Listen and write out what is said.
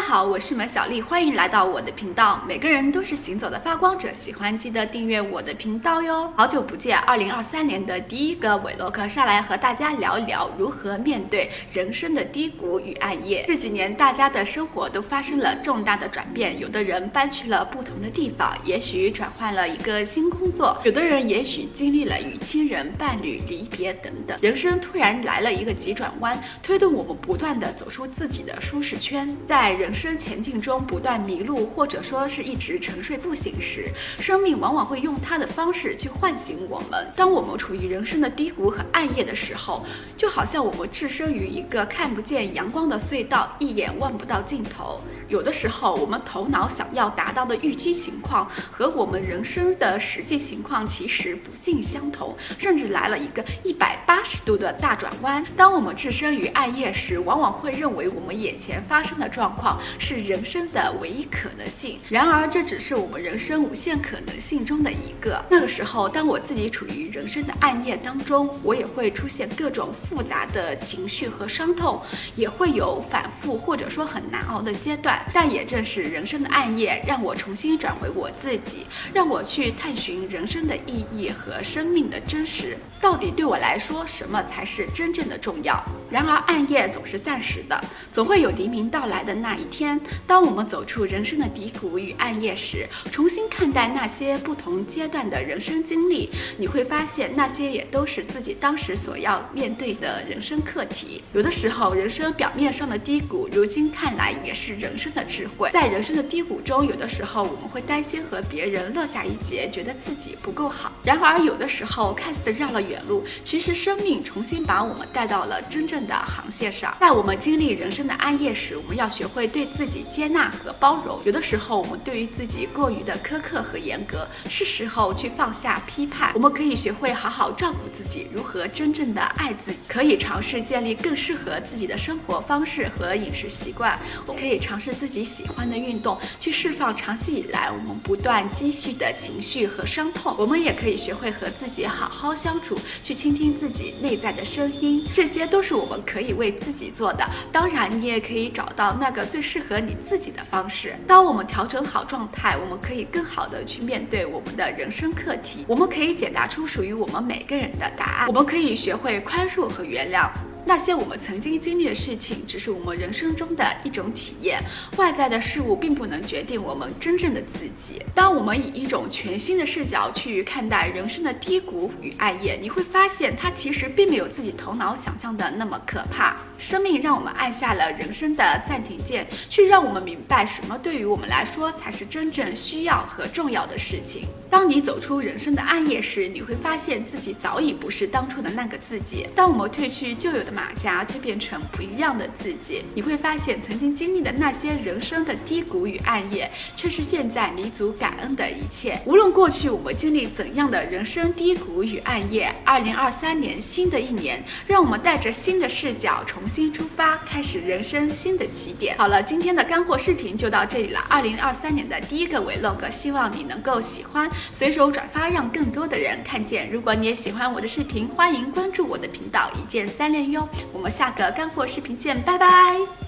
家好，我是门小丽，欢迎来到我的频道。每个人都是行走的发光者，喜欢记得订阅我的频道哟。好久不见，二零二三年的第一个韦洛克上来和大家聊一聊如何面对人生的低谷与暗夜。这几年大家的生活都发生了重大的转变，有的人搬去了不同的地方，也许转换了一个新工作，有的人也许经历了与亲人、伴侣离别等等，人生突然来了一个急转弯，推动我们不断的走出自己的舒适圈，在。人人生前进中不断迷路，或者说是一直沉睡不醒时，生命往往会用它的方式去唤醒我们。当我们处于人生的低谷和暗夜的时候，就好像我们置身于一个看不见阳光的隧道，一眼望不到尽头。有的时候，我们头脑想要达到的预期情况和我们人生的实际情况其实不尽相同，甚至来了一个一百八十度的大转弯。当我们置身于暗夜时，往往会认为我们眼前发生的状况。是人生的唯一可能性，然而这只是我们人生无限可能性中的一个。那个时候，当我自己处于人生的暗夜当中，我也会出现各种复杂的情绪和伤痛，也会有反复或者说很难熬的阶段。但也正是人生的暗夜，让我重新转回我自己，让我去探寻人生的意义和生命的真实。到底对我来说，什么才是真正的重要？然而暗夜总是暂时的，总会有黎明到来的那。一天，当我们走出人生的低谷与暗夜时，重新看待那些不同阶段的人生经历，你会发现那些也都是自己当时所要面对的人生课题。有的时候，人生表面上的低谷，如今看来也是人生的智慧。在人生的低谷中，有的时候我们会担心和别人落下一截，觉得自己不够好。然而，有的时候看似绕了远路，其实生命重新把我们带到了真正的航线上。在我们经历人生的暗夜时，我们要学会。对自己接纳和包容，有的时候我们对于自己过于的苛刻和严格，是时候去放下批判。我们可以学会好好照顾自己，如何真正的爱自己，可以尝试建立更适合自己的生活方式和饮食习惯。我可以尝试自己喜欢的运动，去释放长期以来我们不断积蓄的情绪和伤痛。我们也可以学会和自己好好相处，去倾听自己内在的声音。这些都是我们可以为自己做的。当然，你也可以找到那个。最适合你自己的方式。当我们调整好状态，我们可以更好的去面对我们的人生课题。我们可以解答出属于我们每个人的答案。我们可以学会宽恕和原谅。那些我们曾经经历的事情，只是我们人生中的一种体验。外在的事物并不能决定我们真正的自己。当我们以一种全新的视角去看待人生的低谷与暗夜，你会发现它其实并没有自己头脑想象的那么可怕。生命让我们按下了人生的暂停键，去让我们明白什么对于我们来说才是真正需要和重要的事情。当你走出人生的暗夜时，你会发现自己早已不是当初的那个自己。当我们褪去旧有的。马甲蜕变成不一样的自己，你会发现曾经经历的那些人生的低谷与暗夜，却是现在弥足感恩的一切。无论过去我们经历怎样的人生低谷与暗夜，二零二三年新的一年，让我们带着新的视角重新出发，开始人生新的起点。好了，今天的干货视频就到这里了。二零二三年的第一个 vlog，希望你能够喜欢，随手转发，让更多的人看见。如果你也喜欢我的视频，欢迎关注我的频道，一键三连哟。我们下个干货视频见，拜拜。